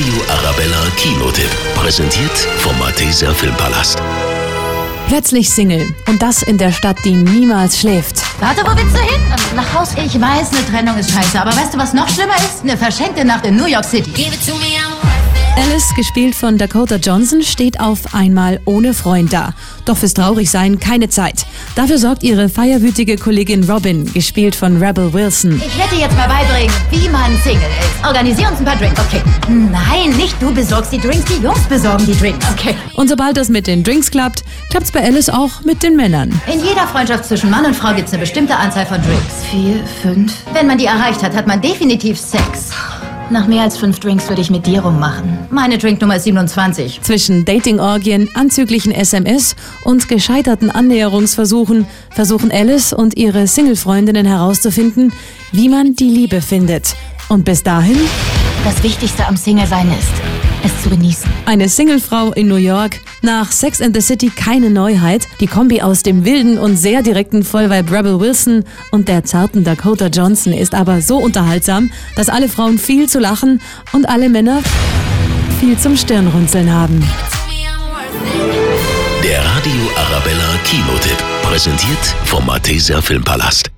Radio Arabella Kinotipp. Präsentiert vom Malteser Filmpalast. Plötzlich Single. Und das in der Stadt, die niemals schläft. Warte, wo willst du hin? Nach Haus? Ich weiß, eine Trennung ist scheiße, aber weißt du, was noch schlimmer ist? Eine verschenkte Nacht in New York City. Alice, gespielt von Dakota Johnson, steht auf einmal ohne Freund da. Doch fürs Traurigsein keine Zeit. Dafür sorgt ihre feierwütige Kollegin Robin, gespielt von Rebel Wilson. Ich werde dir jetzt mal beibringen, wie man Single ist. Organisier uns ein paar Drinks, okay? Nein, nicht du besorgst die Drinks, die Jungs besorgen die Drinks, okay? Und sobald das mit den Drinks klappt, klappt's bei Alice auch mit den Männern. In jeder Freundschaft zwischen Mann und Frau gibt es eine bestimmte Anzahl von Drinks. Vier, fünf. Wenn man die erreicht hat, hat man definitiv Sex. Nach mehr als fünf Drinks würde ich mit dir rummachen. Meine Drinknummer ist 27. Zwischen Datingorgien, anzüglichen SMS und gescheiterten Annäherungsversuchen versuchen Alice und ihre Single-Freundinnen herauszufinden, wie man die Liebe findet. Und bis dahin Das Wichtigste am Single-Sein ist, es zu genießen. eine Singlefrau in New York. Nach Sex and the City keine Neuheit. Die Kombi aus dem wilden und sehr direkten Vollweib Rebel Wilson und der zarten Dakota Johnson ist aber so unterhaltsam, dass alle Frauen viel zu lachen und alle Männer viel zum Stirnrunzeln haben. Der Radio Arabella Kinotipp. Präsentiert vom Malteser Filmpalast.